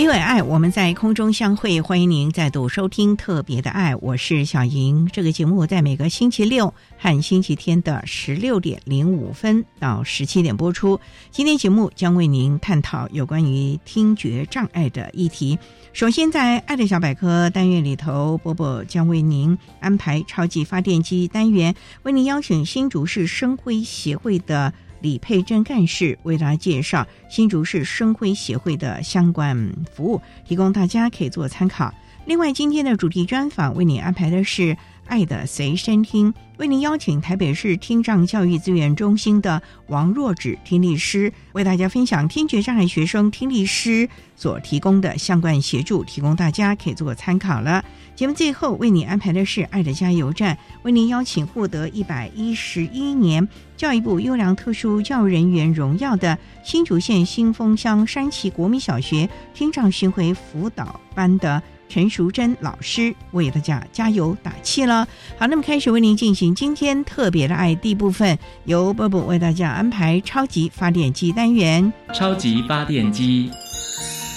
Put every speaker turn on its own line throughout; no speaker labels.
因为爱，我们在空中相会。欢迎您再度收听《特别的爱》，我是小莹。这个节目在每个星期六和星期天的十六点零五分到十七点播出。今天节目将为您探讨有关于听觉障碍的议题。首先，在“爱的小百科”单元里头，波波将为您安排超级发电机单元，为您邀请新竹市生辉协会的。李佩珍干事为大家介绍新竹市生辉协会的相关服务，提供大家可以做参考。另外，今天的主题专访为你安排的是。爱的随身听，为您邀请台北市听障教育资源中心的王若芷听力师，为大家分享听觉障碍学生听力师所提供的相关协助，提供大家可以做参考了。节目最后为你安排的是爱的加油站，为您邀请获得一百一十一年教育部优良特殊教育人员荣耀的新竹县新丰乡山崎国民小学听障巡回辅导班的。陈淑贞老师为大家加油打气了。好，那么开始为您进行今天特别的爱第一部分，由波波为大家安排超级发电机单元。
超级发电机，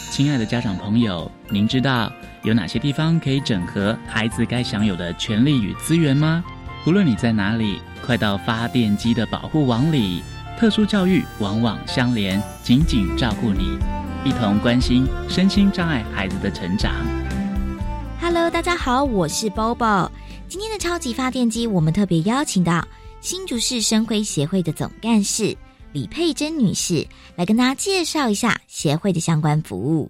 亲爱的家长朋友，您知道有哪些地方可以整合孩子该享有的权利与资源吗？无论你在哪里，快到发电机的保护网里。特殊教育往往相连，紧紧照顾你，一同关心身心障碍孩子的成长。
Hello，大家好，我是 Bobo。今天的超级发电机，我们特别邀请到新竹市生辉协会的总干事李佩珍女士来跟大家介绍一下协会的相关服务。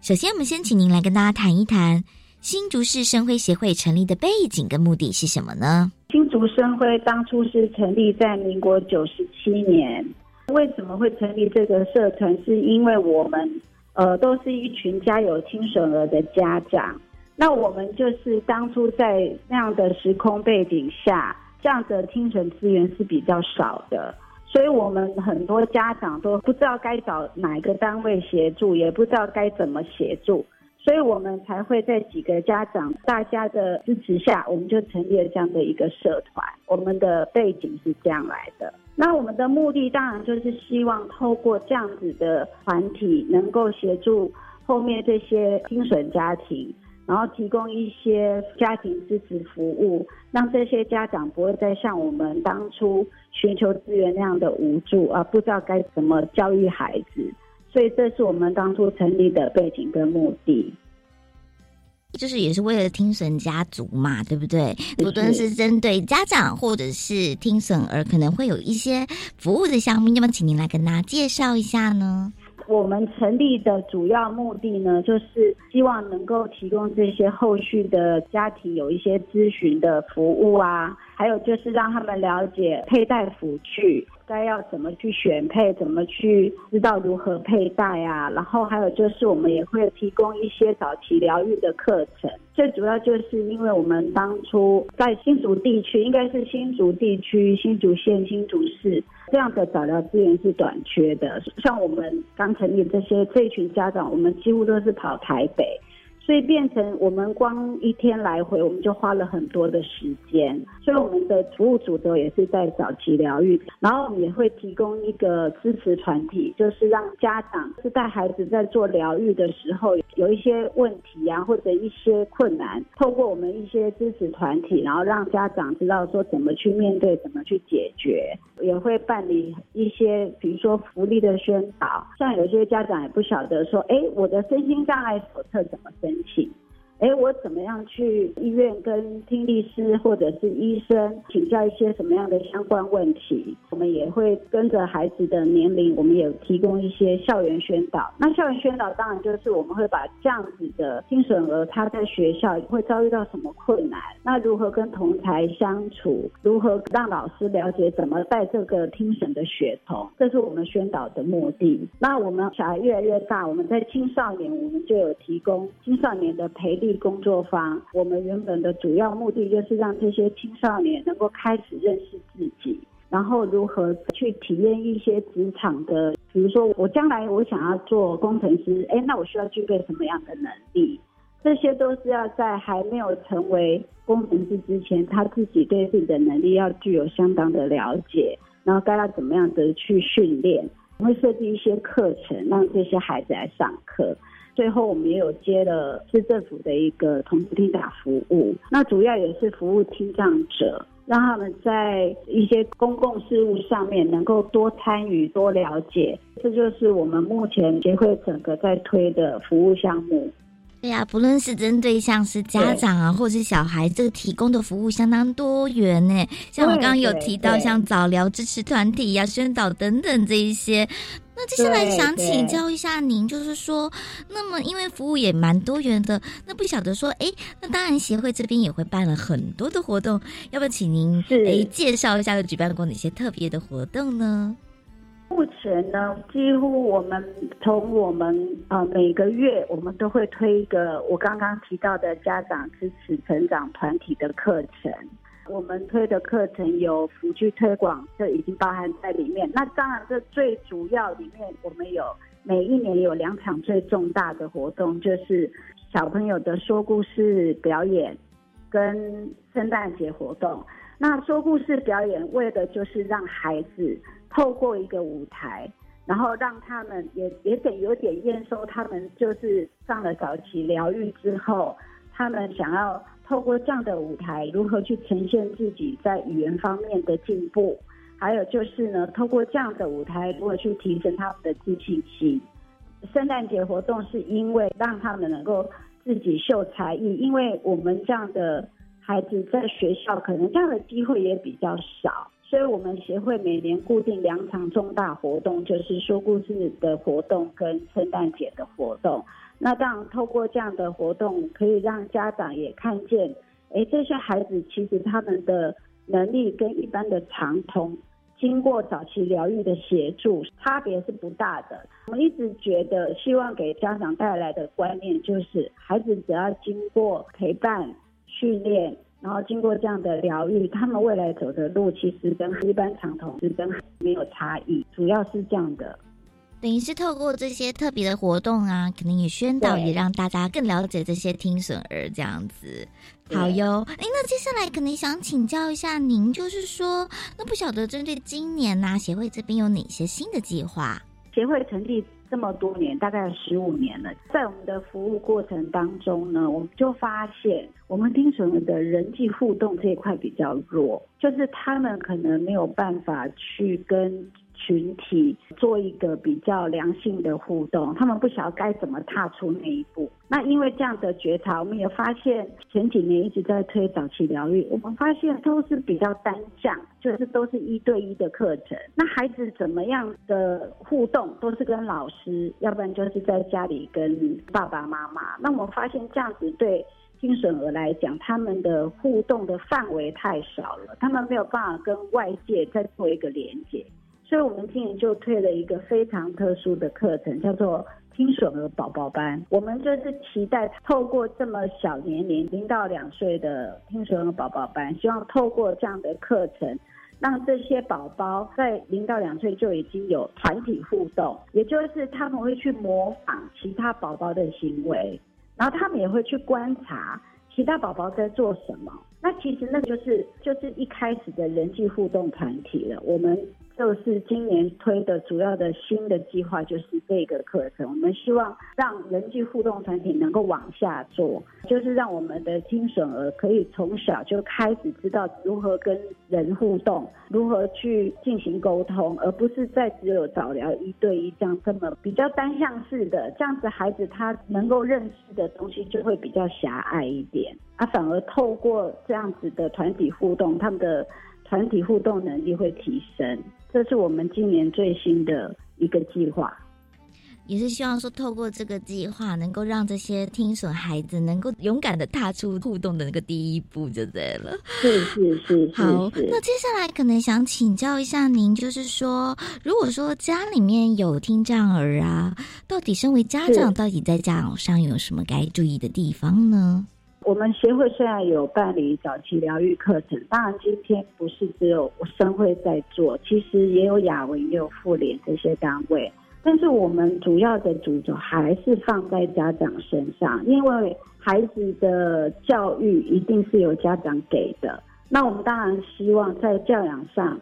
首先，我们先请您来跟大家谈一谈新竹市生辉协会成立的背景跟目的是什么呢？
新竹生辉当初是成立在民国九十七年，为什么会成立这个社团？是因为我们呃都是一群家有听损儿的家长。那我们就是当初在那样的时空背景下，这样的听损资源是比较少的，所以我们很多家长都不知道该找哪一个单位协助，也不知道该怎么协助，所以我们才会在几个家长大家的支持下，我们就成立了这样的一个社团。我们的背景是这样来的。那我们的目的当然就是希望透过这样子的团体，能够协助后面这些听损家庭。然后提供一些家庭支持服务，让这些家长不会再像我们当初寻求资源那样的无助啊，不知道该怎么教育孩子。所以这是我们当初成立的背景跟目的，
就是也是为了听损家族嘛，对不对？不论是针对家长或者是听损儿，可能会有一些服务的项目，要么请您来跟大家介绍一下呢？
我们成立的主要目的呢，就是希望能够提供这些后续的家庭有一些咨询的服务啊，还有就是让他们了解佩戴辅具该要怎么去选配，怎么去知道如何佩戴啊。然后还有就是我们也会提供一些早期疗愈的课程。最主要就是因为我们当初在新竹地区，应该是新竹地区、新竹县、新竹市。这样的早疗资源是短缺的，像我们刚成立这些这一群家长，我们几乎都是跑台北，所以变成我们光一天来回，我们就花了很多的时间。所以我们的服务主轴也是在早期疗愈，然后我们也会提供一个支持团体，就是让家长是带孩子在做疗愈的时候有一些问题啊，或者一些困难，透过我们一些支持团体，然后让家长知道说怎么去面对，怎么去解决，也会办理一些比如说福利的宣导，像有些家长也不晓得说，哎，我的身心障碍手册怎么申请？哎，我怎么样去医院跟听力师或者是医生请教一些什么样的相关问题？我们也会跟着孩子的年龄，我们也提供一些校园宣导。那校园宣导当然就是我们会把这样子的听损儿他在学校会遭遇到什么困难，那如何跟同才相处，如何让老师了解怎么带这个听损的学童，这是我们宣导的目的。那我们小孩越来越大，我们在青少年我们就有提供青少年的培力。工作坊，我们原本的主要目的就是让这些青少年能够开始认识自己，然后如何去体验一些职场的，比如说我将来我想要做工程师，哎，那我需要具备什么样的能力？这些都是要在还没有成为工程师之前，他自己对自己的能力要具有相当的了解，然后该要怎么样的去训练？我会设计一些课程，让这些孩子来上课。最后，我们也有接了市政府的一个同步听打服务，那主要也是服务听障者，让他们在一些公共事务上面能够多参与、多了解。这就是我们目前协会整个在推的服务项目。
对呀，不论是针对像是家长啊，或者是小孩，这个提供的服务相当多元呢。像我刚刚有提到，像早疗支持团体呀、宣导等等这一些。那接下来想请教一下您，就是说，那么因为服务也蛮多元的，那不晓得说，哎，那当然协会这边也会办了很多的活动，要不要请您哎介绍一下有举办过哪些特别的活动呢？
目前呢，几乎我们从我们呃每个月我们都会推一个我刚刚提到的家长支持成长团体的课程。我们推的课程有辅具推广，这已经包含在里面。那当然，这最主要里面我们有每一年有两场最重大的活动，就是小朋友的说故事表演跟圣诞节活动。那说故事表演为的就是让孩子透过一个舞台，然后让他们也也得有点验收他们就是上了早期疗愈之后，他们想要。透过这样的舞台，如何去呈现自己在语言方面的进步？还有就是呢，透过这样的舞台，如何去提升他们的自信心？圣诞节活动是因为让他们能够自己秀才艺，因为我们这样的孩子在学校可能这样的机会也比较少，所以我们协会每年固定两场重大活动，就是说故事的活动跟圣诞节的活动。那当然，透过这样的活动，可以让家长也看见，哎，这些孩子其实他们的能力跟一般的长童，经过早期疗愈的协助，差别是不大的。我一直觉得，希望给家长带来的观念就是，孩子只要经过陪伴、训练，然后经过这样的疗愈，他们未来走的路其实跟一般长童是跟没有差异，主要是这样的。
等于是透过这些特别的活动啊，可能也宣导，也让大家更了解这些听损儿这样子。好哟，哎，那接下来可能想请教一下您，就是说，那不晓得针对今年呢，协会这边有哪些新的计划？
协会成立这么多年，大概十五年了，在我们的服务过程当中呢，我们就发现，我们听损儿的人际互动这一块比较弱，就是他们可能没有办法去跟。群体做一个比较良性的互动，他们不晓得该怎么踏出那一步。那因为这样的觉察，我们也发现前几年一直在推早期疗愈，我们发现都是比较单向，就是都是一对一的课程。那孩子怎么样的互动，都是跟老师，要不然就是在家里跟爸爸妈妈。那我们发现这样子对听损儿来讲，他们的互动的范围太少了，他们没有办法跟外界再做一个连接。所以，我们今年就推了一个非常特殊的课程，叫做听损儿宝宝班。我们就是期待透过这么小年龄，零到两岁的听损儿宝宝班，希望透过这样的课程，让这些宝宝在零到两岁就已经有团体互动，也就是他们会去模仿其他宝宝的行为，然后他们也会去观察其他宝宝在做什么。那其实那就是就是一开始的人际互动团体了。我们。就是今年推的主要的新的计划，就是这个课程。我们希望让人际互动团体能够往下做，就是让我们的听损儿可以从小就开始知道如何跟人互动，如何去进行沟通，而不是再只有早疗一对一这样这么比较单向式的。这样子孩子他能够认识的东西就会比较狭隘一点，他反而透过这样子的团体互动，他们的团体互动能力会提升。这是我们今年最新的一个计划，
也是希望说透过这个计划，能够让这些听损孩子能够勇敢的踏出互动的那个第一步，就对了。
是是是。
好，那接下来可能想请教一下您，就是说，如果说家里面有听障儿啊，到底身为家长，到底在教养上有什么该注意的地方呢？
我们协会虽然有办理早期疗愈课程，当然今天不是只有生会在做，其实也有雅文、也有妇联这些单位。但是我们主要的主轴还是放在家长身上，因为孩子的教育一定是由家长给的。那我们当然希望在教养上。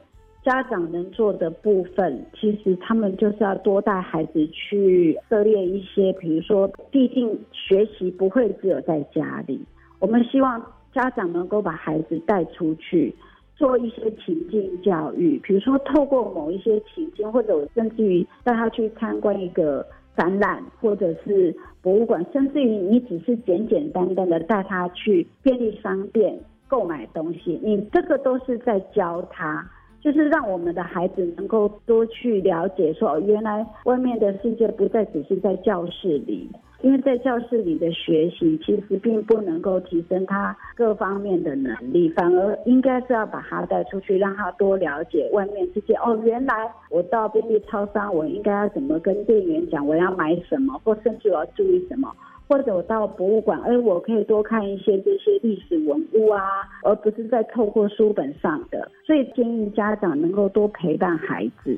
家长能做的部分，其实他们就是要多带孩子去涉猎一些，比如说，毕竟学习不会只有在家里。我们希望家长能够把孩子带出去，做一些情境教育，比如说透过某一些情境，或者甚至于带他去参观一个展览，或者是博物馆，甚至于你只是简简单单的带他去便利商店购买东西，你这个都是在教他。就是让我们的孩子能够多去了解，说原来外面的世界不再只是在教室里，因为在教室里的学习其实并不能够提升他各方面的能力，反而应该是要把他带出去，让他多了解外面世界。哦，原来我到便利超商，我应该要怎么跟店员讲我要买什么，或甚至我要注意什么。或者我到博物馆，哎，我可以多看一些这些历史文物啊，而不是在透过书本上的。所以建议家长能够多陪伴孩子，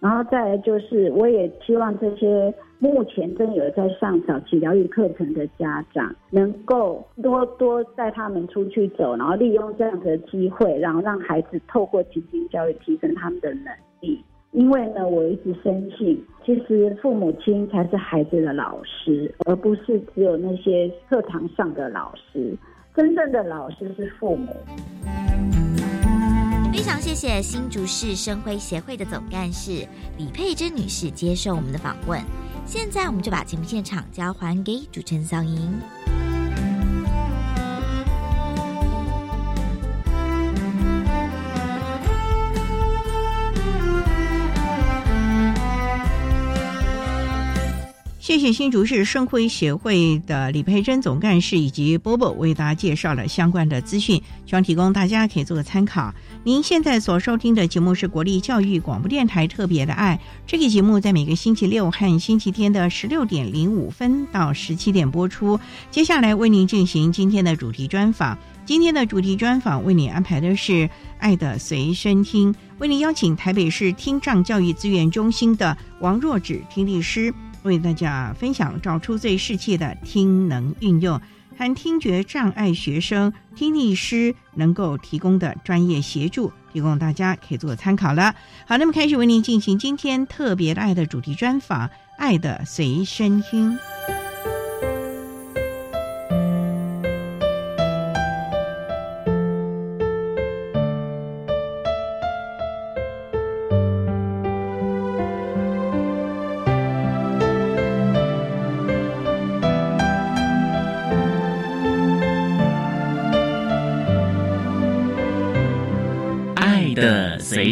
然后再来就是，我也希望这些目前正有在上早期疗愈课程的家长，能够多多带他们出去走，然后利用这样的机会，然后让孩子透过情境教育提升他们的能力。因为呢，我一直深信，其实父母亲才是孩子的老师，而不是只有那些课堂上的老师。真正的老师是父母。
非常谢谢新竹市生辉协会的总干事李佩珍女士接受我们的访问。现在，我们就把节目现场交还给主持人桑莹。
谢谢新竹市圣辉协会的李佩珍总干事以及波波为大家介绍了相关的资讯，希望提供大家可以做个参考。您现在所收听的节目是国立教育广播电台特别的爱，这个节目在每个星期六和星期天的十六点零五分到十七点播出。接下来为您进行今天的主题专访，今天的主题专访为您安排的是《爱的随身听》，为您邀请台北市听障教育资源中心的王若芷听力师。为大家分享找出最适切的听能运用，和听觉障碍学生听力师能够提供的专业协助，提供大家可以做参考了。好，那么开始为您进行今天特别的爱的主题专访，《爱的随身听》。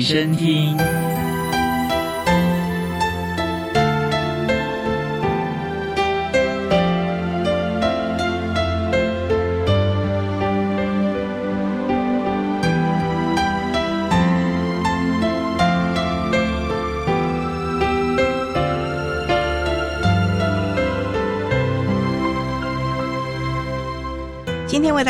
随身听。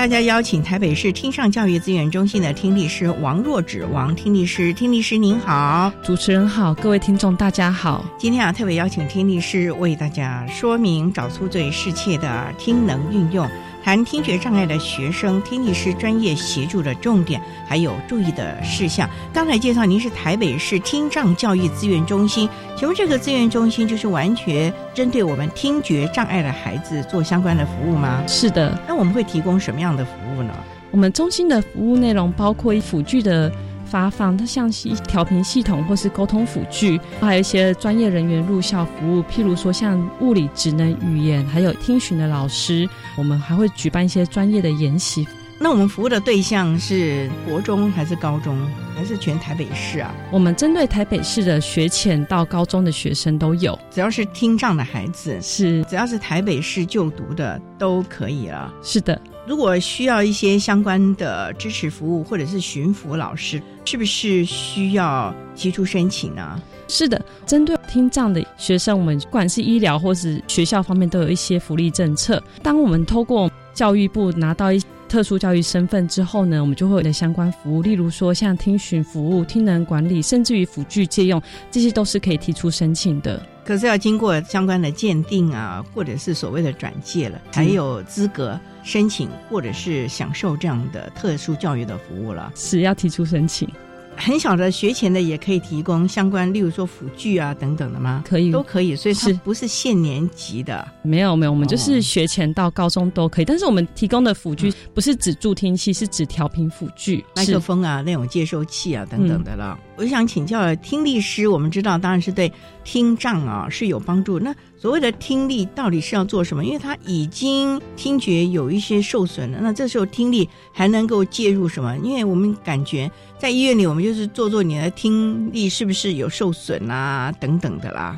大家邀请台北市听上教育资源中心的听力师王若芷王听力师，听力师您好，
主持人好，各位听众大家好。
今天啊，特别邀请听力师为大家说明找出最适切的听能运用。谈听觉障碍的学生听力师专业协助的重点，还有注意的事项。刚才介绍您是台北市听障教育资源中心，请问这个资源中心就是完全针对我们听觉障碍的孩子做相关的服务吗？
是的。
那我们会提供什么样的服务呢？
我们中心的服务内容包括辅具的。发放，它像是调频系统或是沟通辅具，还有一些专业人员入校服务，譬如说像物理、职能、语言，还有听询的老师。我们还会举办一些专业的研习。
那我们服务的对象是国中还是高中，还是全台北市啊？
我们针对台北市的学前到高中的学生都有，
只要是听障的孩子，
是
只要是台北市就读的都可以了。
是的。
如果需要一些相关的支持服务，或者是巡抚老师，是不是需要提出申请呢？
是的，针对听障的学生，我们不管是医疗或是学校方面，都有一些福利政策。当我们透过教育部拿到一特殊教育身份之后呢，我们就会有的相关服务，例如说像听询服务、听能管理，甚至于辅具借用，这些都是可以提出申请的。
可是要经过相关的鉴定啊，或者是所谓的转介了，才有资格申请或者是享受这样的特殊教育的服务了。
是要提出申请。
很小的学前的也可以提供相关，例如说辅具啊等等的吗？
可以，
都可以。所以它不是限年级的。
没有没有，我们就是学前到高中都可以。但是我们提供的辅具不是指助听器，是指调频辅具，
麦克风啊那种接收器啊等等的了。我想请教听力师，我们知道当然是对听障啊是有帮助。那所谓的听力到底是要做什么？因为他已经听觉有一些受损了，那这时候听力还能够介入什么？因为我们感觉在医院里，我们就是做做你的听力是不是有受损啊等等的啦。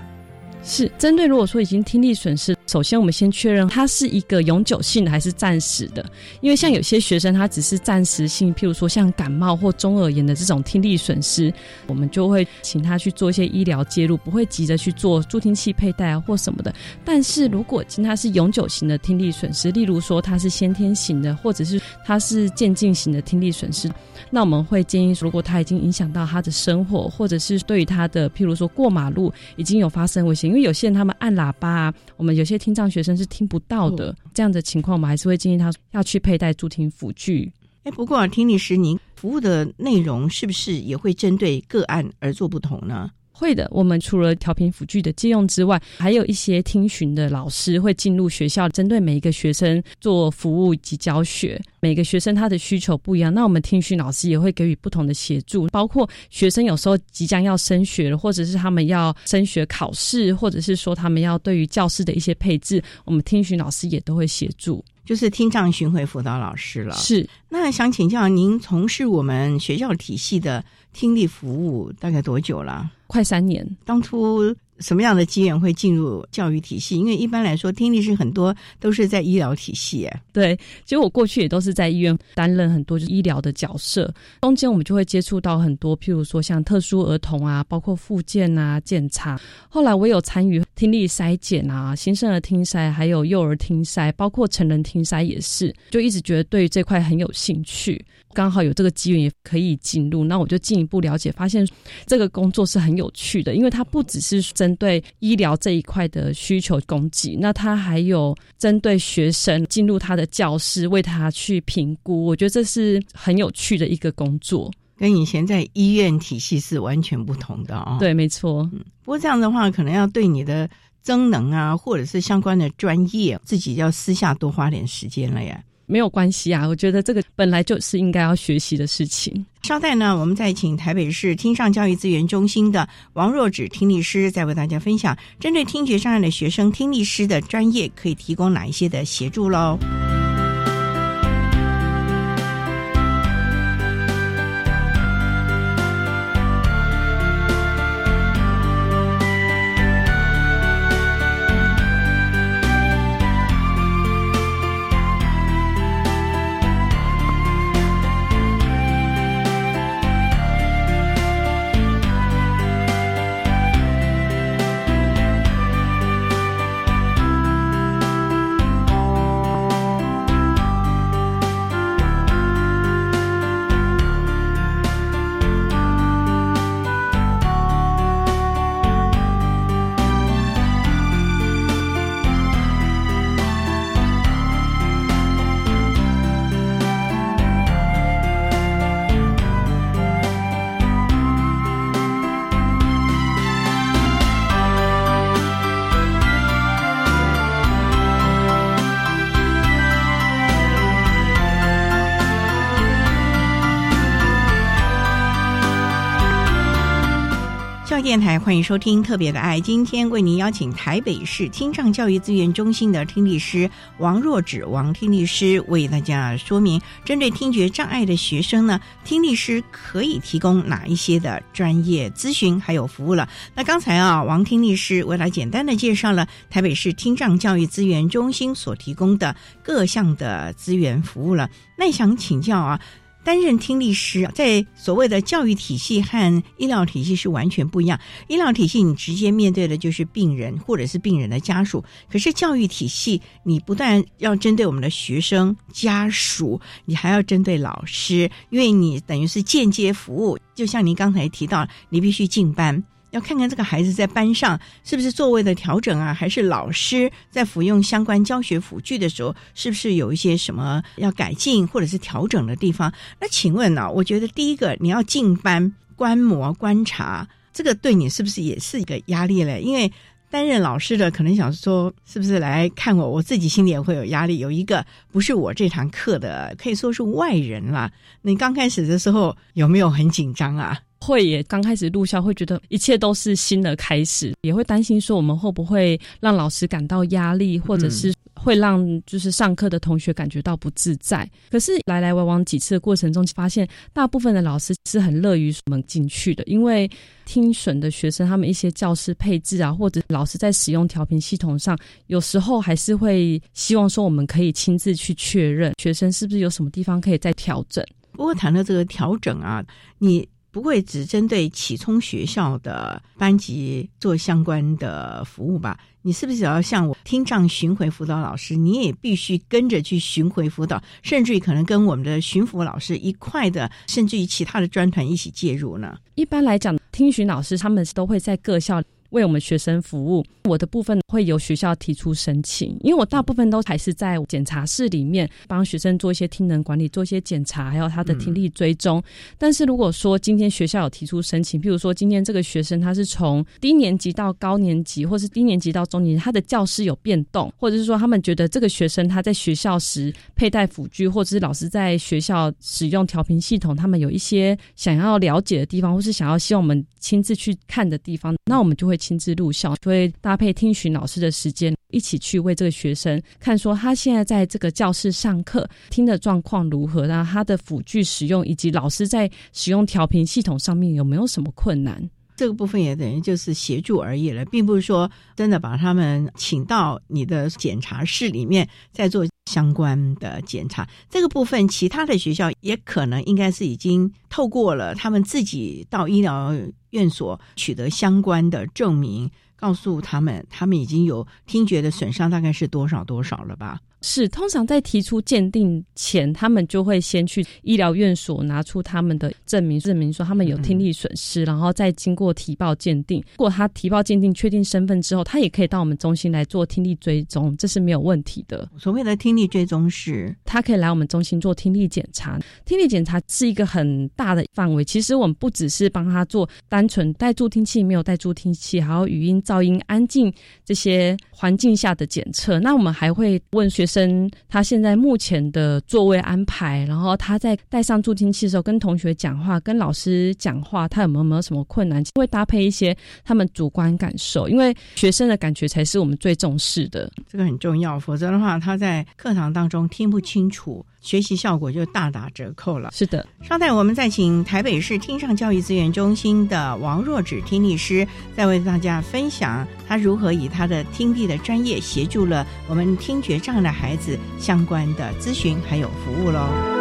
是针对如果说已经听力损失，首先我们先确认它是一个永久性的还是暂时的，因为像有些学生他只是暂时性，譬如说像感冒或中耳炎的这种听力损失，我们就会请他去做一些医疗介入，不会急着去做助听器佩戴啊或什么的。但是如果今他是永久型的听力损失，例如说他是先天型的，或者是他是渐进型的听力损失。那我们会建议，如果他已经影响到他的生活，或者是对于他的，譬如说过马路已经有发生危险，因为有些人他们按喇叭，啊，我们有些听障学生是听不到的，这样的情况，我们还是会建议他要去佩戴助听辅具。
哎，不过听力师，您服务的内容是不是也会针对个案而做不同呢？
会的，我们除了调频辅具的借用之外，还有一些听询的老师会进入学校，针对每一个学生做服务及教学。每个学生他的需求不一样，那我们听询老师也会给予不同的协助，包括学生有时候即将要升学了，或者是他们要升学考试，或者是说他们要对于教室的一些配置，我们听询老师也都会协助。
就是听障巡回辅导老师了。
是，
那想请教您，从事我们学校体系的听力服务大概多久了？
快三年。
当初。什么样的机缘会进入教育体系？因为一般来说，听力是很多都是在医疗体系。
对，其实我过去也都是在医院担任很多就医疗的角色，中间我们就会接触到很多，譬如说像特殊儿童啊，包括复健啊、检查。后来我有参与听力筛检啊、新生儿听筛，还有幼儿听筛，包括成人听筛也是，就一直觉得对这块很有兴趣。刚好有这个机缘也可以进入，那我就进一步了解，发现这个工作是很有趣的，因为它不只是针对医疗这一块的需求供给，那它还有针对学生进入他的教室为他去评估，我觉得这是很有趣的一个工作，
跟以前在医院体系是完全不同的啊。
对，没错。
嗯，不过这样的话，可能要对你的增能啊，或者是相关的专业，自己要私下多花点时间了呀。
没有关系啊，我觉得这个本来就是应该要学习的事情。
稍待呢，我们再请台北市听上教育资源中心的王若芷听力师，再为大家分享针对听觉障碍的学生听力师的专业可以提供哪一些的协助喽。欢迎收听《特别的爱》。今天为您邀请台北市听障教育资源中心的听力师王若芷王听力师为大家说明，针对听觉障碍的学生呢，听力师可以提供哪一些的专业咨询还有服务了。那刚才啊，王听力师为了简单的介绍了台北市听障教育资源中心所提供的各项的资源服务了。那想请教啊。担任听力师，在所谓的教育体系和医疗体系是完全不一样。医疗体系你直接面对的就是病人或者是病人的家属，可是教育体系你不但要针对我们的学生家属，你还要针对老师，因为你等于是间接服务。就像您刚才提到，你必须进班。要看看这个孩子在班上是不是座位的调整啊，还是老师在服用相关教学辅具的时候，是不是有一些什么要改进或者是调整的地方？那请问呢？我觉得第一个你要进班观摩观察，这个对你是不是也是一个压力嘞？因为担任老师的可能想说，是不是来看我？我自己心里也会有压力。有一个不是我这堂课的，可以说是外人啦。你刚开始的时候有没有很紧张啊？
会也刚开始入校会觉得一切都是新的开始，也会担心说我们会不会让老师感到压力，或者是会让就是上课的同学感觉到不自在。可是来来往往几次的过程中，发现大部分的老师是很乐于我们进去的，因为听损的学生他们一些教师配置啊，或者老师在使用调频系统上，有时候还是会希望说我们可以亲自去确认学生是不是有什么地方可以再调整。
不过谈到这个调整啊，你。不会只针对启聪学校的班级做相关的服务吧？你是不是要像我听障巡回辅导老师，你也必须跟着去巡回辅导，甚至于可能跟我们的巡抚老师一块的，甚至于其他的专团一起介入呢？
一般来讲，听巡老师他们都会在各校。为我们学生服务，我的部分会由学校提出申请，因为我大部分都还是在检查室里面帮学生做一些听能管理，做一些检查，还有他的听力追踪。但是如果说今天学校有提出申请，譬如说今天这个学生他是从低年级到高年级，或是低年级到中年级，他的教室有变动，或者是说他们觉得这个学生他在学校时佩戴辅具，或者是老师在学校使用调频系统，他们有一些想要了解的地方，或是想要希望我们亲自去看的地方，那我们就会。亲自录校，就会搭配听询老师的时间，一起去为这个学生看，说他现在在这个教室上课听的状况如何，然后他的辅具使用，以及老师在使用调频系统上面有没有什么困难。
这个部分也等于就是协助而已了，并不是说真的把他们请到你的检查室里面再做相关的检查。这个部分，其他的学校也可能应该是已经透过了他们自己到医疗院所取得相关的证明，告诉他们他们已经有听觉的损伤，大概是多少多少了吧。
是，通常在提出鉴定前，他们就会先去医疗院所拿出他们的证明，证明说他们有听力损失，然后再经过提报鉴定。如果他提报鉴定确定身份之后，他也可以到我们中心来做听力追踪，这是没有问题的。
所谓的听力追踪是，
他可以来我们中心做听力检查。听力检查是一个很大的范围，其实我们不只是帮他做单纯带助听器、没有带助听器，还有语音、噪音、安静这些环境下的检测。那我们还会问学生。生他现在目前的座位安排，然后他在戴上助听器的时候，跟同学讲话、跟老师讲话，他有没有没有什么困难？会搭配一些他们主观感受，因为学生的感觉才是我们最重视的，
这个很重要。否则的话，他在课堂当中听不清楚。学习效果就大打折扣了。
是的，
稍待，我们再请台北市听障教育资源中心的王若芷听力师，再为大家分享他如何以他的听力的专业协助了我们听觉障碍的孩子相关的咨询还有服务喽。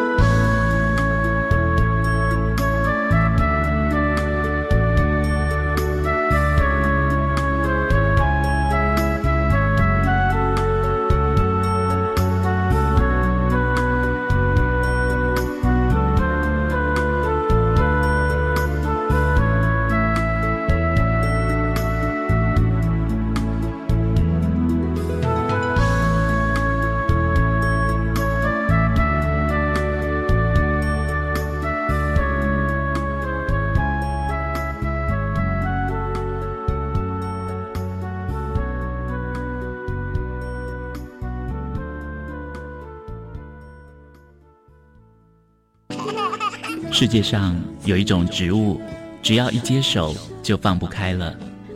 世界上有一种植物，只要一接手，就放不开了。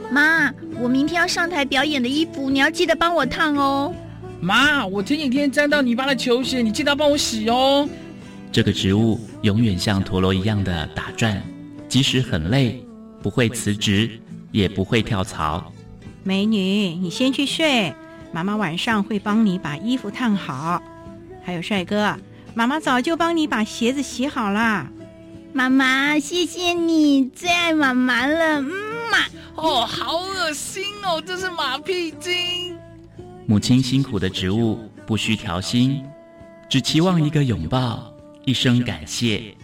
妈，我明天要上台表演的衣服，你要记得帮我烫哦。
妈，我前几天沾到泥巴的球鞋，你记得帮我洗哦。
这个植物永远像陀螺一样的打转，即使很累，不会辞职，也不会跳槽。
美女，你先去睡，妈妈晚上会帮你把衣服烫好。还有帅哥，妈妈早就帮你把鞋子洗好啦。
妈妈，谢谢你，最爱妈妈了，嗯嘛。
哦，好恶心哦，这是马屁精。
母亲辛苦的植物不需调薪，只期望一个拥抱，一声感谢。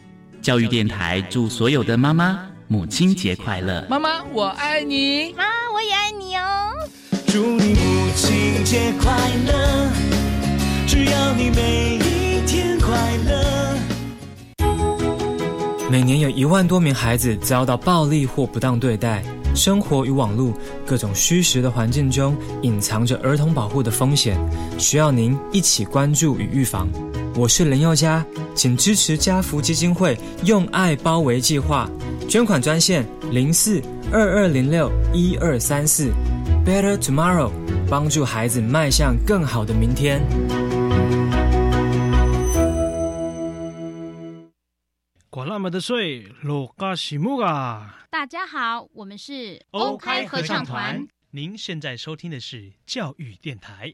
教育电台祝所有的妈妈母亲节快乐！
妈妈，我爱你。
妈，我也爱你哦。
祝你母亲节快乐！只要你每一天快乐。
每年有一万多名孩子遭到暴力或不当对待。生活与网络各种虚实的环境中，隐藏着儿童保护的风险，需要您一起关注与预防。我是林宥嘉，请支持家福基金会“用爱包围”计划，捐款专线零四二二零六一二三四，Better Tomorrow，帮助孩子迈向更好的明天。
么的水，罗嘎西木啊！
大家好，我们是
OK 合唱团。您现在收听的是教育电台。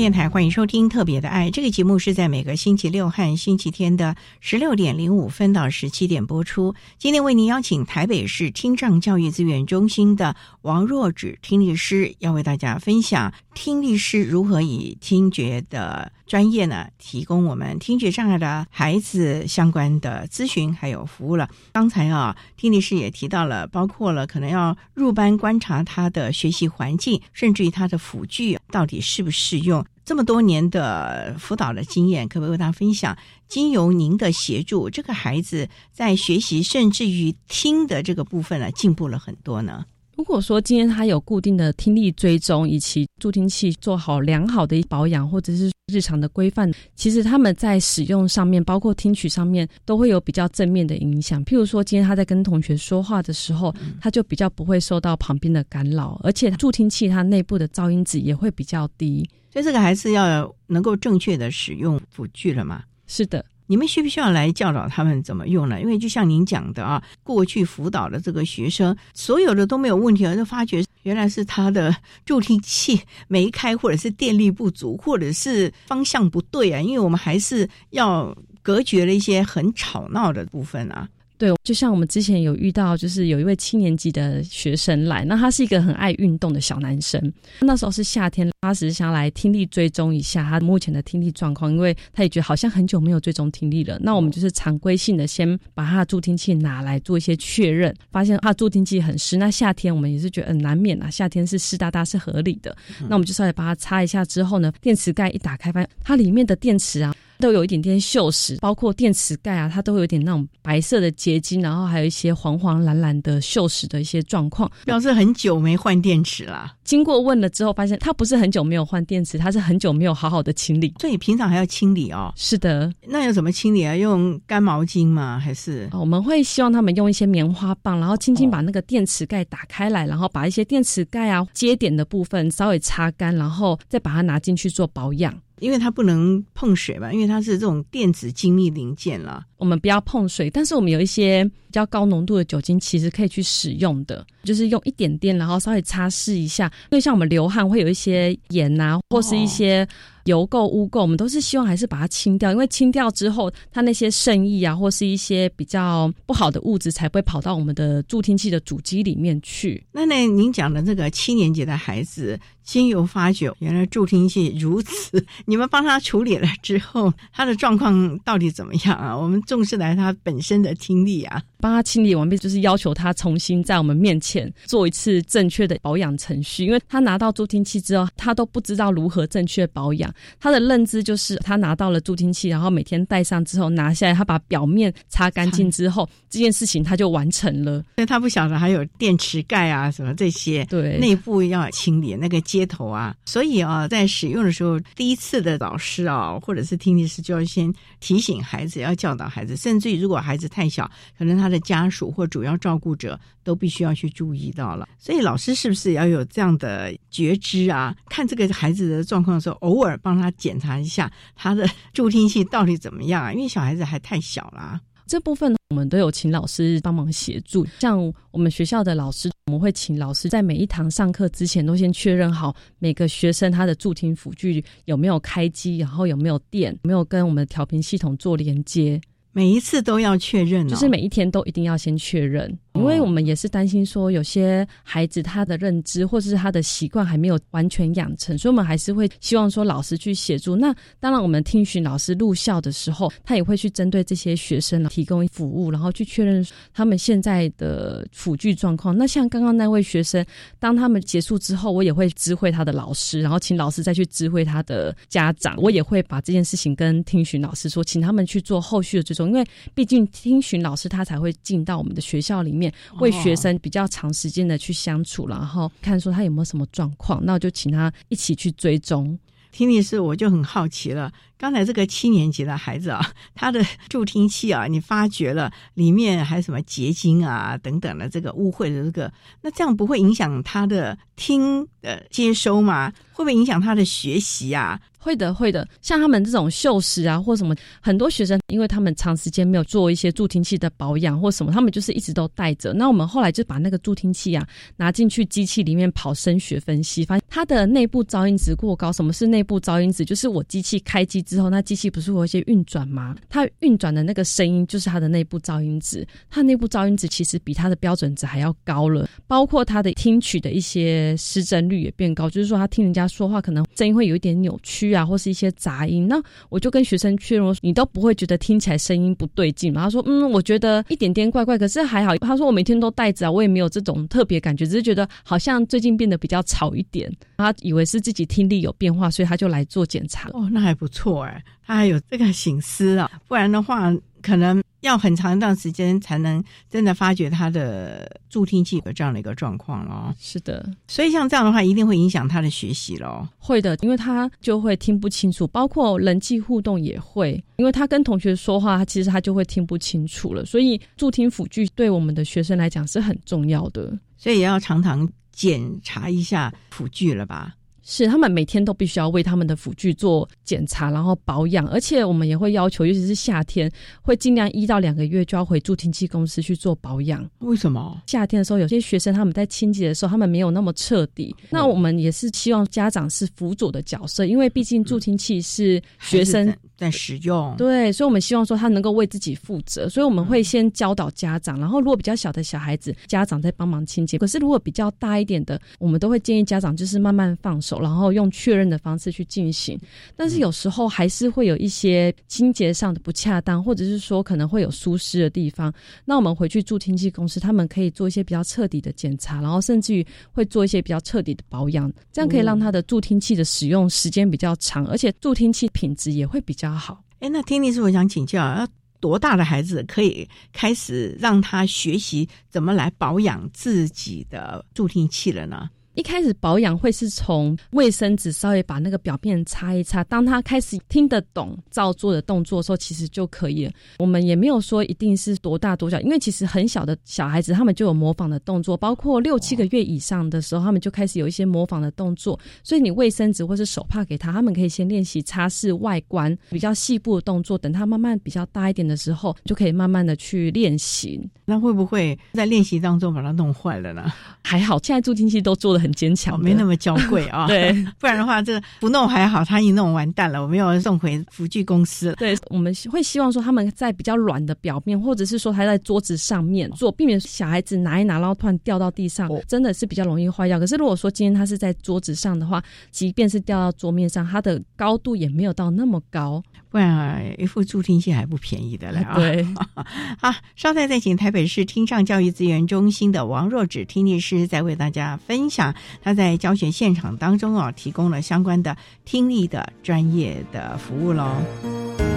电台欢迎收听《特别的爱》这个节目，是在每个星期六和星期天的十六点零五分到十七点播出。今天为您邀请台北市听障教育资源中心的王若芷听力师，要为大家分享听力师如何以听觉的专业呢，提供我们听觉障碍的孩子相关的咨询还有服务了。刚才啊，听力师也提到了，包括了可能要入班观察他的学习环境，甚至于他的辅具到底适不适用。这么多年的辅导的经验，可不可以为大家分享？经由您的协助，这个孩子在学习甚至于听的这个部分呢，进步了很多呢。
如果说今天他有固定的听力追踪，以及助听器做好良好的保养，或者是日常的规范，其实他们在使用上面，包括听取上面，都会有比较正面的影响。譬如说，今天他在跟同学说话的时候，他就比较不会受到旁边的干扰，而且助听器它内部的噪音值也会比较低。
所以这个还是要能够正确的使用辅具了嘛？
是的，
你们需不需要来教导他们怎么用呢？因为就像您讲的啊，过去辅导的这个学生，所有的都没有问题，而就发觉原来是他的助听器没开，或者是电力不足，或者是方向不对啊。因为我们还是要隔绝了一些很吵闹的部分啊。
对，就像我们之前有遇到，就是有一位七年级的学生来，那他是一个很爱运动的小男生。那时候是夏天，他只是想来听力追踪一下他目前的听力状况，因为他也觉得好像很久没有追踪听力了。那我们就是常规性的先把他的助听器拿来做一些确认，发现他助听器很湿。那夏天我们也是觉得难免啊，夏天是湿哒哒是合理的。那我们就稍微把它擦一下之后呢，电池盖一打开，发现它里面的电池啊。都有一点点锈蚀，包括电池盖啊，它都会有点那种白色的结晶，然后还有一些黄黄蓝蓝的锈蚀的一些状况，
表示很久没换电池啦。
经过问了之后，发现它不是很久没有换电池，它是很久没有好好的清理。
所以平常还要清理哦。
是的，
那要怎么清理啊？用干毛巾吗？还是？
我们会希望他们用一些棉花棒，然后轻轻把那个电池盖打开来，然后把一些电池盖啊接点的部分稍微擦干，然后再把它拿进去做保养。
因为它不能碰水吧，因为它是这种电子精密零件了。
我们不要碰水，但是我们有一些比较高浓度的酒精，其实可以去使用的，就是用一点点，然后稍微擦拭一下。因为像我们流汗会有一些盐啊，或是一些。油垢、污垢，我们都是希望还是把它清掉，因为清掉之后，它那些渗液啊，或是一些比较不好的物质，才不会跑到我们的助听器的主机里面去。
那那您讲的这个七年级的孩子，经由发觉原来助听器如此，你们帮他处理了之后，他的状况到底怎么样啊？我们重视来他本身的听力啊。
帮他清理完毕，就是要求他重新在我们面前做一次正确的保养程序。因为他拿到助听器之后，他都不知道如何正确保养。他的认知就是他拿到了助听器，然后每天戴上之后拿下来，他把表面擦干净之后，这件事情他就完成了。
所以他不晓得还有电池盖啊什么这些，
对，
内部要清理那个接头啊。所以啊，在使用的时候，第一次的老师啊，或者是听力师就要先提醒孩子，要教导孩子，孩子甚至于如果孩子太小，可能他。的家属或主要照顾者都必须要去注意到了，所以老师是不是要有这样的觉知啊？看这个孩子的状况的时候，偶尔帮他检查一下他的助听器到底怎么样啊？因为小孩子还太小啦。
这部分我们都有请老师帮忙协助。像我们学校的老师，我们会请老师在每一堂上课之前都先确认好每个学生他的助听辅具有没有开机，然后有没有电，没有跟我们的调频系统做连接。
每一次都要确认，
就是每一天都一定要先确认。因为我们也是担心说，有些孩子他的认知或者是他的习惯还没有完全养成，所以我们还是会希望说老师去协助。那当然，我们听询老师入校的时候，他也会去针对这些学生提供服务，然后去确认他们现在的辅具状况。那像刚刚那位学生，当他们结束之后，我也会知会他的老师，然后请老师再去知会他的家长。我也会把这件事情跟听询老师说，请他们去做后续的追踪，因为毕竟听询老师他才会进到我们的学校里面。面为学生比较长时间的去相处，然后看说他有没有什么状况，那我就请他一起去追踪。
听力师，我就很好奇了。刚才这个七年级的孩子啊，他的助听器啊，你发觉了里面还有什么结晶啊等等的这个污秽的这个，那这样不会影响他的听呃接收吗？会不会影响他的学习啊？
会的，会的。像他们这种锈蚀啊，或什么，很多学生因为他们长时间没有做一些助听器的保养或什么，他们就是一直都带着。那我们后来就把那个助听器啊拿进去机器里面跑声学分析，发现它的内部噪音值过高。什么是内部噪音值？就是我机器开机之后，那机器不是会有一些运转吗？它运转的那个声音就是它的内部噪音值。它内部噪音值其实比它的标准值还要高了，包括它的听取的一些失真率也变高，就是说他听人家说话可能声音会有一点扭曲。啊，或是一些杂音，那我就跟学生确认，你都不会觉得听起来声音不对劲吗？他说，嗯，我觉得一点点怪怪，可是还好。他说，我每天都戴着啊，我也没有这种特别感觉，只是觉得好像最近变得比较吵一点。他以为是自己听力有变化，所以他就来做检查。
哦，那还不错哎，他还有这个醒思啊，不然的话可能。要很长一段时间才能真的发觉他的助听器有这样的一个状况哦。
是的，
所以像这样的话，一定会影响他的学习咯。
会的，因为他就会听不清楚，包括人际互动也会，因为他跟同学说话，他其实他就会听不清楚了。所以助听辅具对我们的学生来讲是很重要的，
所以也要常常检查一下辅具了吧。
是，他们每天都必须要为他们的辅具做检查，然后保养，而且我们也会要求，尤其是夏天，会尽量一到两个月就要回助听器公司去做保养。
为什么？
夏天的时候，有些学生他们在清洁的时候，他们没有那么彻底。那我们也是希望家长是辅佐的角色，因为毕竟助听器是学生。
在使用
对，所以我们希望说他能够为自己负责，所以我们会先教导家长，然后如果比较小的小孩子，家长在帮忙清洁。可是如果比较大一点的，我们都会建议家长就是慢慢放手，然后用确认的方式去进行。但是有时候还是会有一些清洁上的不恰当，或者是说可能会有疏失的地方。那我们回去助听器公司，他们可以做一些比较彻底的检查，然后甚至于会做一些比较彻底的保养，这样可以让他的助听器的使用时间比较长，而且助听器品质也会比较。好，
哎，那听力师，我想请教，要多大的孩子可以开始让他学习怎么来保养自己的助听器了呢？
一开始保养会是从卫生纸稍微把那个表面擦一擦，当他开始听得懂照做的动作的时候，其实就可以了。我们也没有说一定是多大多小，因为其实很小的小孩子他们就有模仿的动作，包括六七个月以上的时候，他们就开始有一些模仿的动作。所以你卫生纸或是手帕给他，他们可以先练习擦拭外观比较细部的动作，等他慢慢比较大一点的时候，就可以慢慢的去练习。
那会不会在练习当中把它弄坏了呢？
还好，现在助听器都做的很坚强，
没那么娇贵啊。
对，
不然的话，这不弄还好，他一弄完蛋了，我们要送回福具公司了。
对，我们会希望说他们在比较软的表面，或者是说他在桌子上面做，避免小孩子拿一拿，然后突然掉到地上，真的是比较容易坏掉。可是如果说今天他是在桌子上的话，即便是掉到桌面上，它的高度也没有到那么高。
不然一副助听器还不便宜的了啊！
对，
好，稍待再请台北市听障教育资源中心的王若芷听力师，再为大家分享他在教学现场当中啊，提供了相关的听力的专业的服务喽。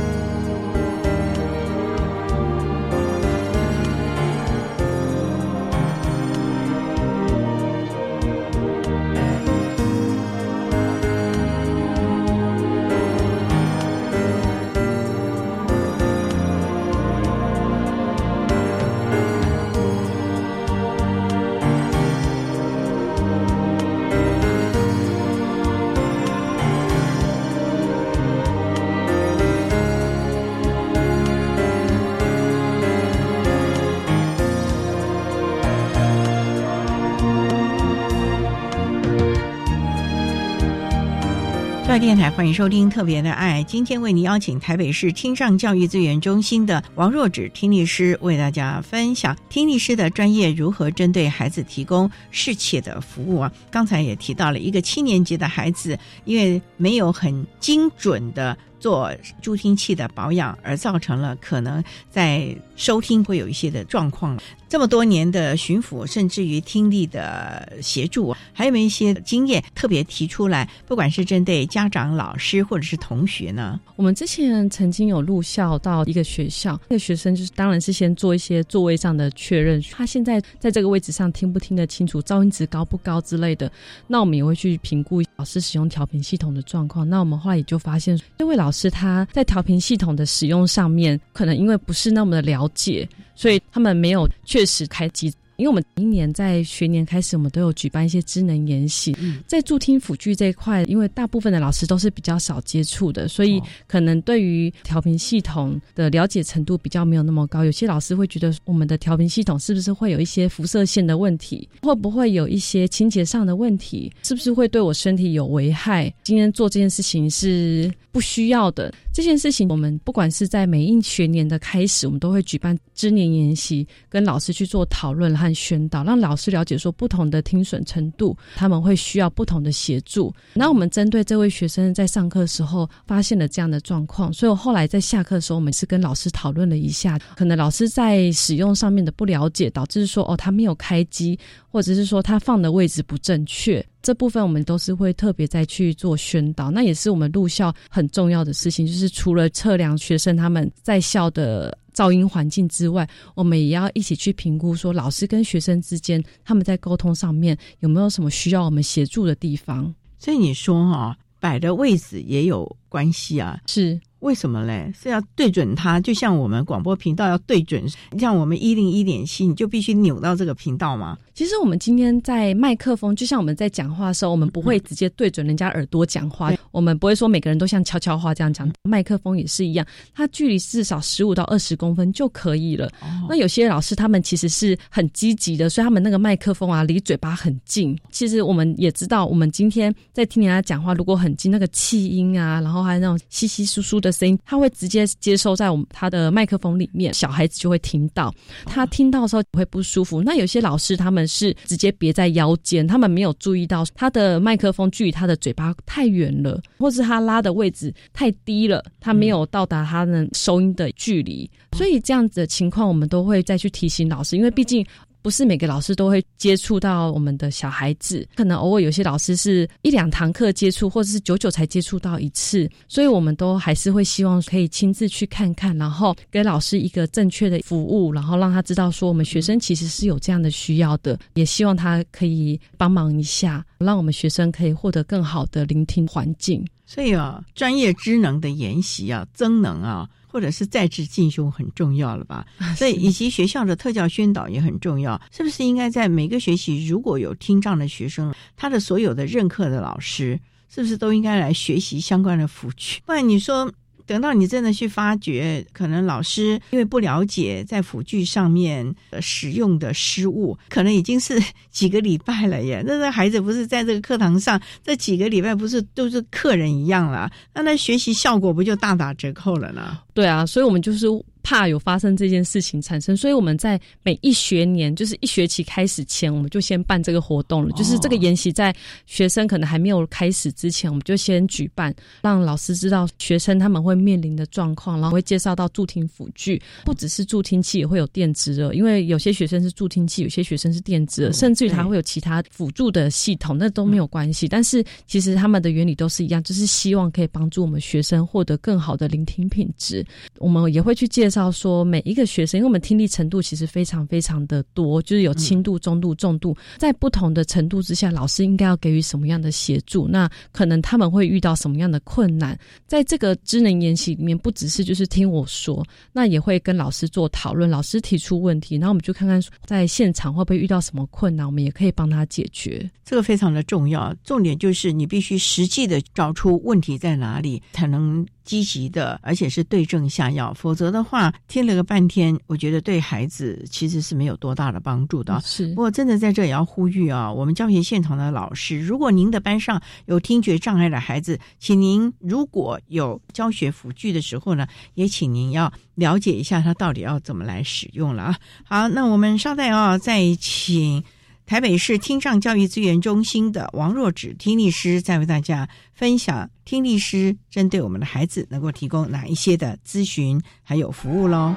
电台欢迎收听《特别的爱》，今天为您邀请台北市听障教育资源中心的王若芷听力师为大家分享听力师的专业如何针对孩子提供适切的服务啊。刚才也提到了一个七年级的孩子，因为没有很精准的做助听器的保养，而造成了可能在收听会有一些的状况。这么多年的巡抚，甚至于听力的协助，还有没有一些经验特别提出来？不管是针对家长、老师或者是同学呢？
我们之前曾经有入校到一个学校，那个学生就是当然是先做一些座位上的确认，他现在在这个位置上听不听得清楚，噪音值高不高之类的。那我们也会去评估老师使用调频系统的状况。那我们后来也就发现，这位老师他在调频系统的使用上面，可能因为不是那么的了解。所以他们没有确实开机。因为我们一年在学年开始，我们都有举办一些智能研习，在助听辅具这一块，因为大部分的老师都是比较少接触的，所以可能对于调频系统的了解程度比较没有那么高。有些老师会觉得，我们的调频系统是不是会有一些辐射线的问题？会不会有一些清洁上的问题？是不是会对我身体有危害？今天做这件事情是不需要的。这件事情，我们不管是在每一学年的开始，我们都会举办知年研习，跟老师去做讨论和宣导，让老师了解说不同的听损程度，他们会需要不同的协助。那我们针对这位学生在上课的时候发现了这样的状况，所以我后来在下课的时候，我们是跟老师讨论了一下，可能老师在使用上面的不了解，导致说哦他没有开机，或者是说他放的位置不正确。这部分我们都是会特别再去做宣导，那也是我们入校很重要的事情。就是除了测量学生他们在校的噪音环境之外，我们也要一起去评估，说老师跟学生之间他们在沟通上面有没有什么需要我们协助的地方。
所以你说哈，摆的位置也有关系啊？
是。
为什么嘞？是要对准它，就像我们广播频道要对准，像我们一零一点七，你就必须扭到这个频道吗？
其实我们今天在麦克风，就像我们在讲话的时候，我们不会直接对准人家耳朵讲话，我们不会说每个人都像悄悄话这样讲。麦克风也是一样，它距离至少十五到二十公分就可以了。那有些老师他们其实是很积极的，所以他们那个麦克风啊离嘴巴很近。其实我们也知道，我们今天在听人家讲话，如果很近，那个气音啊，然后还有那种稀稀疏疏的。声音，他会直接接收在我们他的麦克风里面，小孩子就会听到。他听到的时候会不舒服。那有些老师他们是直接别在腰间，他们没有注意到他的麦克风距离他的嘴巴太远了，或是他拉的位置太低了，他没有到达他的收音的距离。所以这样子的情况，我们都会再去提醒老师，因为毕竟。不是每个老师都会接触到我们的小孩子，可能偶尔有些老师是一两堂课接触，或者是久久才接触到一次，所以我们都还是会希望可以亲自去看看，然后给老师一个正确的服务，然后让他知道说我们学生其实是有这样的需要的，也希望他可以帮忙一下，让我们学生可以获得更好的聆听环境。
所以啊，专业知能的研习啊，增能啊。或者是在职进修很重要了吧？所以以及学校的特教宣导也很重要，是不是应该在每个学期如果有听障的学生，他的所有的任课的老师，是不是都应该来学习相关的辅具？不然你说。等到你真的去发觉，可能老师因为不了解在辅具上面使用的失误，可能已经是几个礼拜了耶。那那孩子不是在这个课堂上这几个礼拜不是都是客人一样了？那那学习效果不就大打折扣了呢？
对啊，所以我们就是。怕有发生这件事情产生，所以我们在每一学年，就是一学期开始前，我们就先办这个活动了。就是这个研习在学生可能还没有开始之前，我们就先举办，让老师知道学生他们会面临的状况，然后会介绍到助听辅具，不只是助听器，也会有电子耳，因为有些学生是助听器，有些学生是电子耳，甚至于他会有其他辅助的系统，那都没有关系。但是其实他们的原理都是一样，就是希望可以帮助我们学生获得更好的聆听品质。我们也会去介。绍说每一个学生，因为我们听力程度其实非常非常的多，就是有轻度、中度、重度，在不同的程度之下，老师应该要给予什么样的协助？那可能他们会遇到什么样的困难？在这个智能研习里面，不只是就是听我说，那也会跟老师做讨论，老师提出问题，然后我们就看看在现场会不会遇到什么困难，我们也可以帮他解决。
这个非常的重要，重点就是你必须实际的找出问题在哪里，才能。积极的，而且是对症下药，否则的话，听了个半天，我觉得对孩子其实是没有多大的帮助的。
是，
不过真的在这也要呼吁啊，我们教学现场的老师，如果您的班上有听觉障碍的孩子，请您如果有教学辅具的时候呢，也请您要了解一下他到底要怎么来使用了啊。好，那我们稍待啊，再请。台北市听障教育资源中心的王若芷听力师在为大家分享听力师针对我们的孩子能够提供哪一些的咨询还有服务喽。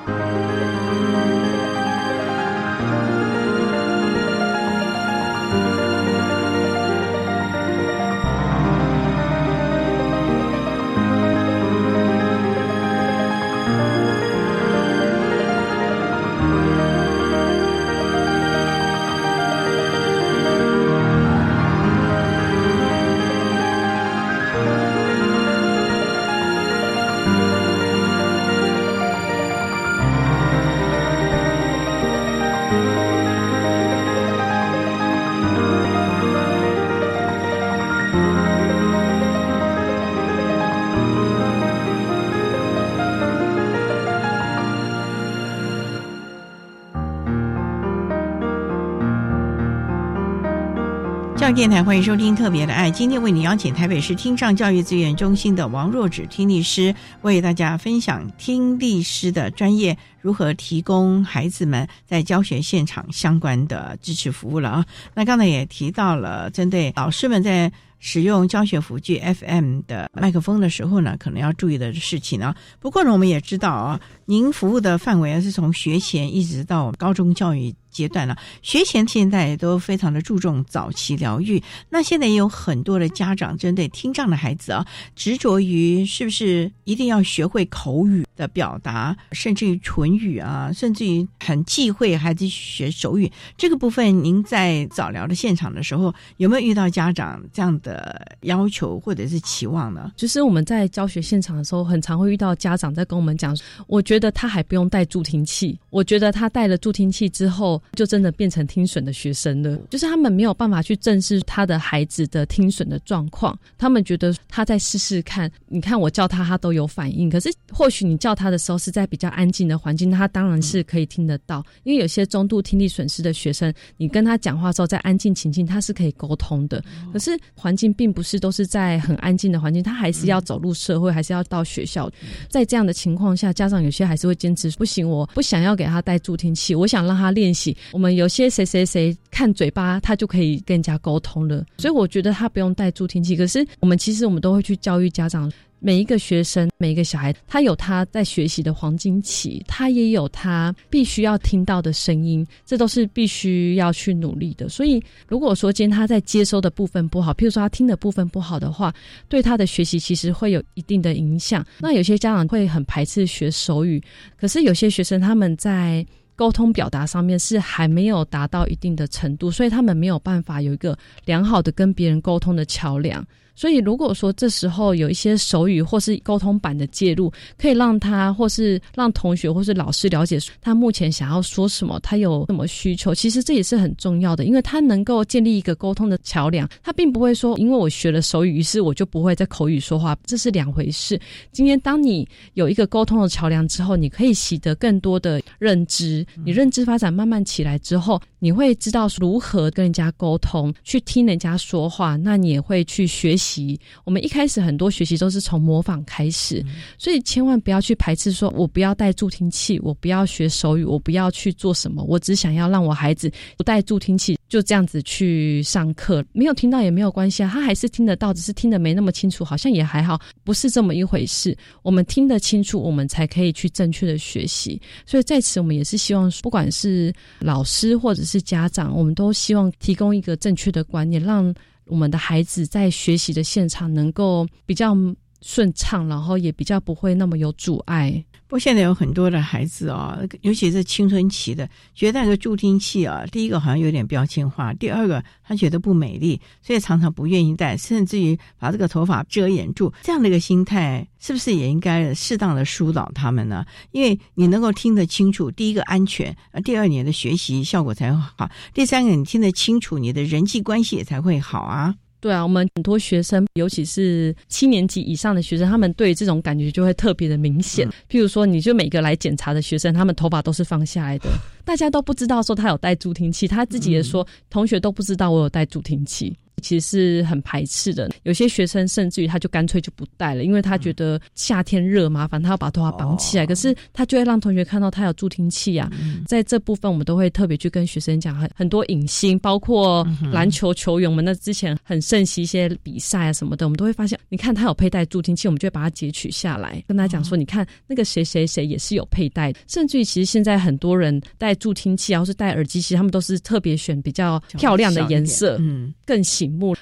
电台欢迎收听《特别的爱》，今天为你邀请台北市听障教育资源中心的王若芷听力师，为大家分享听力师的专业如何提供孩子们在教学现场相关的支持服务了啊。那刚才也提到了，针对老师们在使用教学辅具 FM 的麦克风的时候呢，可能要注意的事情啊。不过呢，我们也知道啊，您服务的范围是从学前一直到高中教育。阶段了，学前现在也都非常的注重早期疗愈。那现在也有很多的家长针对听障的孩子啊，执着于是不是一定要学会口语的表达，甚至于唇语啊，甚至于很忌讳孩子学手语。这个部分，您在早疗的现场的时候，有没有遇到家长这样的要求或者是期望呢？
就是我们在教学现场的时候，很常会遇到家长在跟我们讲，我觉得他还不用带助听器，我觉得他带了助听器之后。就真的变成听损的学生了，就是他们没有办法去正视他的孩子的听损的状况，他们觉得他在试试看。你看我叫他，他都有反应。可是或许你叫他的时候是在比较安静的环境，他当然是可以听得到。因为有些中度听力损失的学生，你跟他讲话时候，在安静情境，他是可以沟通的。可是环境并不是都是在很安静的环境，他还是要走入社会，还是要到学校。在这样的情况下，家长有些还是会坚持不行，我不想要给他带助听器，我想让他练习。我们有些谁谁谁看嘴巴，他就可以跟人家沟通了。所以我觉得他不用带助听器。可是我们其实我们都会去教育家长，每一个学生，每一个小孩，他有他在学习的黄金期，他也有他必须要听到的声音，这都是必须要去努力的。所以，如果说今天他在接收的部分不好，譬如说他听的部分不好的话，对他的学习其实会有一定的影响。那有些家长会很排斥学手语，可是有些学生他们在沟通表达上面是还没有达到一定的程度，所以他们没有办法有一个良好的跟别人沟通的桥梁。所以，如果说这时候有一些手语或是沟通版的介入，可以让他或是让同学或是老师了解他目前想要说什么，他有什么需求，其实这也是很重要的，因为他能够建立一个沟通的桥梁。他并不会说，因为我学了手语，于是我就不会在口语说话，这是两回事。今天，当你有一个沟通的桥梁之后，你可以习得更多的认知，你认知发展慢慢起来之后，你会知道如何跟人家沟通，去听人家说话，那你也会去学习。我们一开始很多学习都是从模仿开始，所以千万不要去排斥，说我不要带助听器，我不要学手语，我不要去做什么，我只想要让我孩子不带助听器，就这样子去上课，没有听到也没有关系啊，他还是听得到，只是听得没那么清楚，好像也还好，不是这么一回事。我们听得清楚，我们才可以去正确的学习。所以在此，我们也是希望，不管是老师或者是家长，我们都希望提供一个正确的观念，让。我们的孩子在学习的现场能够比较顺畅，然后也比较不会那么有阻碍。
不过现在有很多的孩子啊，尤其是青春期的，觉得那个助听器啊，第一个好像有点标签化，第二个他觉得不美丽，所以常常不愿意戴，甚至于把这个头发遮掩住。这样的一个心态，是不是也应该适当的疏导他们呢？因为你能够听得清楚，第一个安全，第二年的学习效果才会好，第三个你听得清楚，你的人际关系也才会好啊。
对啊，我们很多学生，尤其是七年级以上的学生，他们对这种感觉就会特别的明显。譬如说，你就每个来检查的学生，他们头发都是放下来的，大家都不知道说他有戴助听器，他自己也说，同学都不知道我有戴助听器。其实是很排斥的，有些学生甚至于他就干脆就不戴了，因为他觉得夏天热麻烦，他要把头发绑起来。可是他就会让同学看到他有助听器啊，在这部分我们都会特别去跟学生讲，很很多影星，包括篮球球员们，那之前很盛行一些比赛啊什么的，我们都会发现，你看他有佩戴助听器，我们就会把它截取下来，跟他讲说，你看那个谁谁谁也是有佩戴，甚至于其实现在很多人戴助听器然后是戴耳机，其实他们都是特别选比较漂亮的颜色，嗯，更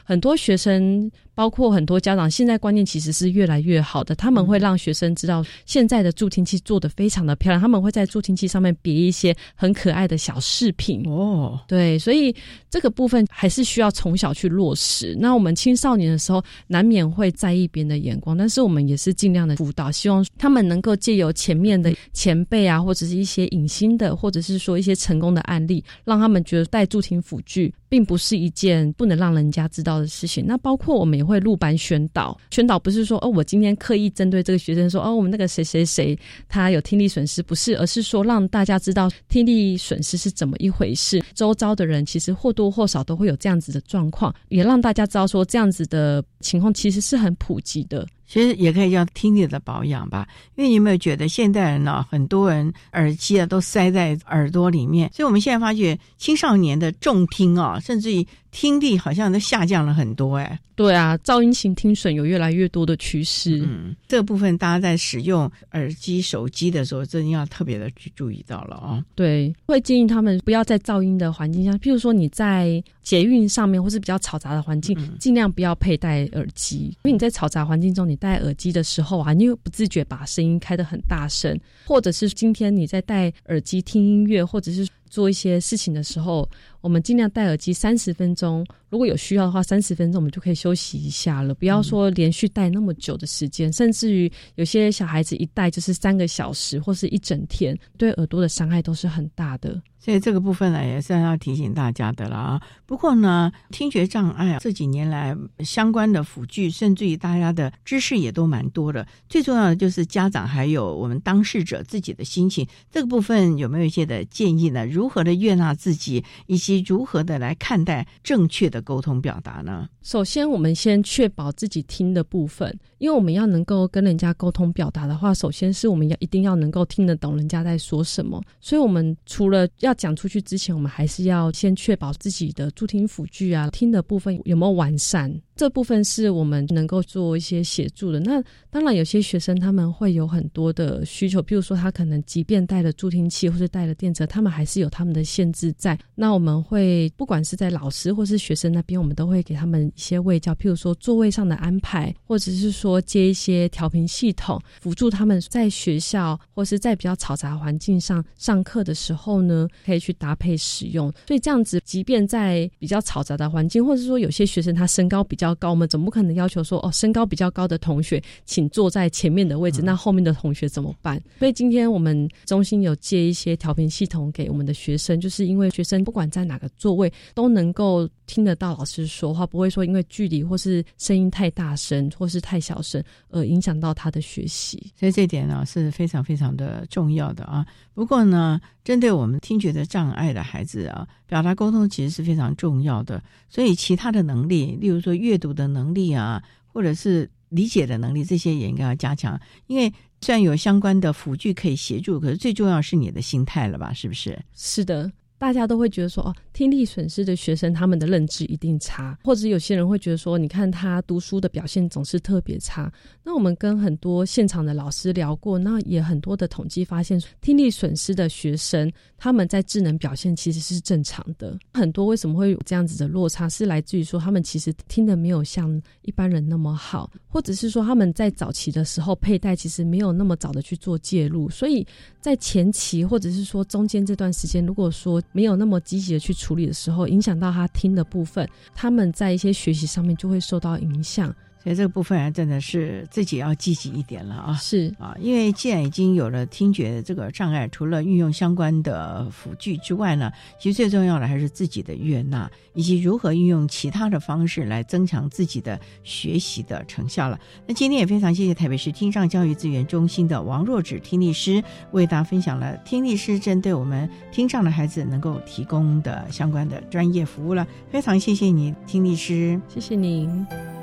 很多学生。包括很多家长现在观念其实是越来越好的，他们会让学生知道现在的助听器做的非常的漂亮，他们会在助听器上面别一些很可爱的小饰品哦。对，所以这个部分还是需要从小去落实。那我们青少年的时候难免会在意别人的眼光，但是我们也是尽量的辅导，希望他们能够借由前面的前辈啊，或者是一些隐形的，或者是说一些成功的案例，让他们觉得带助听辅具并不是一件不能让人家知道的事情。那包括我们会录班宣导，宣导不是说哦，我今天刻意针对这个学生说哦，我们那个谁谁谁他有听力损失，不是，而是说让大家知道听力损失是怎么一回事。周遭的人其实或多或少都会有这样子的状况，也让大家知道说这样子的情况其实是很普及的。
其实也可以叫听力的保养吧，因为你有没有觉得现代人呢，很多人耳机啊都塞在耳朵里面，所以我们现在发觉青少年的重听啊，甚至于。听力好像都下降了很多，哎，
对啊，噪音型听损有越来越多的趋势。
嗯，这个部分大家在使用耳机、手机的时候，真的要特别的去注意到了啊。
对，会建议他们不要在噪音的环境下，譬如说你在捷运上面或是比较嘈杂的环境，尽量不要佩戴耳机，因为你在嘈杂环境中，你戴耳机的时候啊，你又不自觉把声音开得很大声，或者是今天你在戴耳机听音乐，或者是做一些事情的时候。我们尽量戴耳机三十分钟，如果有需要的话，三十分钟我们就可以休息一下了。不要说连续戴那么久的时间，甚至于有些小孩子一戴就是三个小时或是一整天，对耳朵的伤害都是很大的。
所以这个部分呢，也是要提醒大家的了啊。不过呢，听觉障碍这几年来相关的辅具，甚至于大家的知识也都蛮多的。最重要的就是家长还有我们当事者自己的心情，这个部分有没有一些的建议呢？如如何的悦纳自己，以及如何的来看待正确的沟通表达呢？
首先，我们先确保自己听的部分，因为我们要能够跟人家沟通表达的话，首先是我们要一定要能够听得懂人家在说什么。所以，我们除了要讲出去之前，我们还是要先确保自己的助听辅具啊，听的部分有没有完善。这部分是我们能够做一些协助的。那当然，有些学生他们会有很多的需求，譬如说他可能即便带了助听器或是带了电车，他们还是有他们的限制在。那我们会不管是在老师或是学生那边，我们都会给他们一些位教，譬如说座位上的安排，或者是说接一些调频系统，辅助他们在学校或是在比较嘈杂环境上上课的时候呢，可以去搭配使用。所以这样子，即便在比较嘈杂的环境，或者说有些学生他身高比较。较高，我们总不可能要求说哦，身高比较高的同学请坐在前面的位置，那后面的同学怎么办？所以今天我们中心有借一些调频系统给我们的学生，就是因为学生不管在哪个座位都能够听得到老师说话，不会说因为距离或是声音太大声或是太小声而影响到他的学习。
所以这点呢是非常非常的重要的啊。不过呢，针对我们听觉的障碍的孩子啊，表达沟通其实是非常重要的。所以其他的能力，例如说阅读的能力啊，或者是理解的能力，这些也应该要加强。因为虽然有相关的辅具可以协助，可是最重要是你的心态了吧？是不是？
是的。大家都会觉得说，哦，听力损失的学生他们的认知一定差，或者有些人会觉得说，你看他读书的表现总是特别差。那我们跟很多现场的老师聊过，那也很多的统计发现，听力损失的学生他们在智能表现其实是正常的。很多为什么会有这样子的落差，是来自于说他们其实听的没有像一般人那么好，或者是说他们在早期的时候佩戴其实没有那么早的去做介入，所以在前期或者是说中间这段时间，如果说没有那么积极的去处理的时候，影响到他听的部分，他们在一些学习上面就会受到影响。
所以这个部分真的是自己要积极一点了啊！
是
啊，因为既然已经有了听觉的这个障碍，除了运用相关的辅具之外呢，其实最重要的还是自己的悦纳，以及如何运用其他的方式来增强自己的学习的成效了。那今天也非常谢谢台北市听障教育资源中心的王若芷听力师为大家分享了听力师针对我们听障的孩子能够提供的相关的专业服务了。非常谢谢你，听力师，
谢谢您。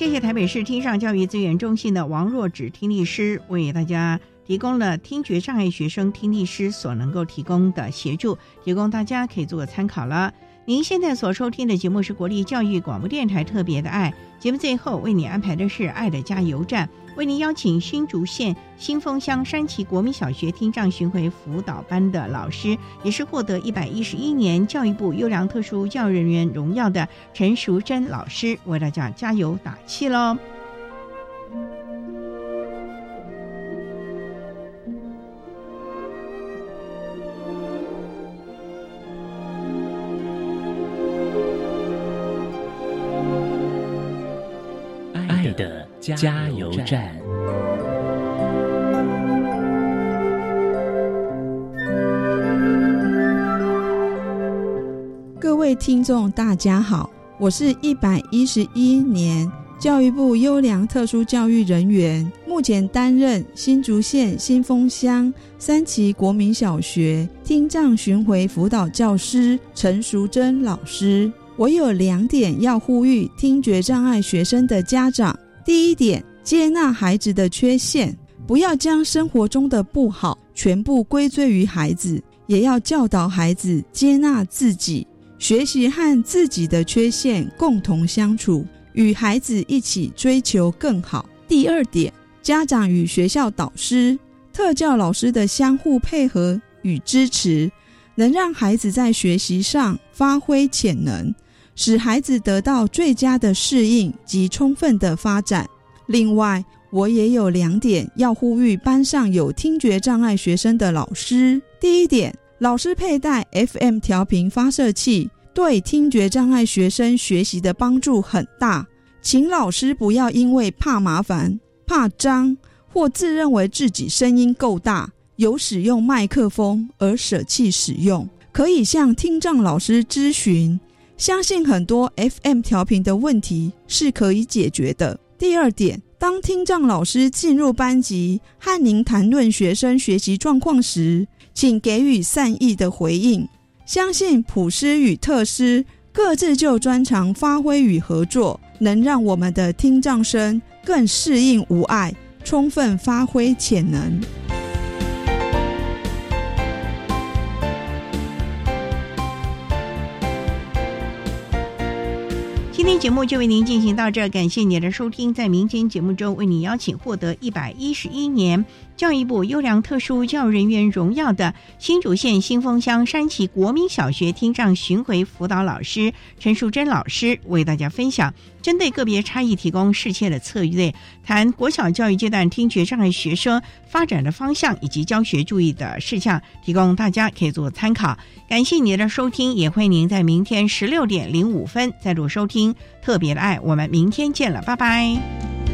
谢谢台北市听障教育资源中心的王若芷听力师为大家提供了听觉障碍学生听力师所能够提供的协助，提供大家可以做个参考了。您现在所收听的节目是国立教育广播电台特别的爱节目，最后为你安排的是爱的加油站。为您邀请新竹县新丰乡山崎国民小学听障巡回辅导班的老师，也是获得一百一十一年教育部优良特殊教育人员荣耀的陈淑珍老师，为大家加油打气喽！
加油站。
各位听众，大家好，我是一百一十一年教育部优良特殊教育人员，目前担任新竹县新丰乡三旗国民小学听障巡回辅导教师陈淑贞老师。我有两点要呼吁听觉障碍学生的家长。第一点，接纳孩子的缺陷，不要将生活中的不好全部归罪于孩子，也要教导孩子接纳自己，学习和自己的缺陷共同相处，与孩子一起追求更好。第二点，家长与学校导师、特教老师的相互配合与支持，能让孩子在学习上发挥潜能。使孩子得到最佳的适应及充分的发展。另外，我也有两点要呼吁班上有听觉障碍学生的老师。第一点，老师佩戴 FM 调频发射器对听觉障碍学生学习的帮助很大，请老师不要因为怕麻烦、怕脏或自认为自己声音够大，有使用麦克风而舍弃使用，可以向听障老师咨询。相信很多 FM 调频的问题是可以解决的。第二点，当听障老师进入班级和您谈论学生学习状况时，请给予善意的回应。相信普师与特师各自就专长发挥与合作，能让我们的听障生更适应无碍，充分发挥潜能。
今天节目就为您进行到这，感谢您的收听。在明天节目中，为您邀请获得一百一十一年教育部优良特殊教育人员荣耀的新竹县新丰乡山崎国民小学听障巡回辅导老师陈淑贞老师，为大家分享针对个别差异提供适切的策略，谈国小教育阶段听觉障碍学生发展的方向以及教学注意的事项，提供大家可以做参考。感谢您的收听，也欢迎您在明天十六点零五分再度收听。特别的爱，我们明天见了，拜拜。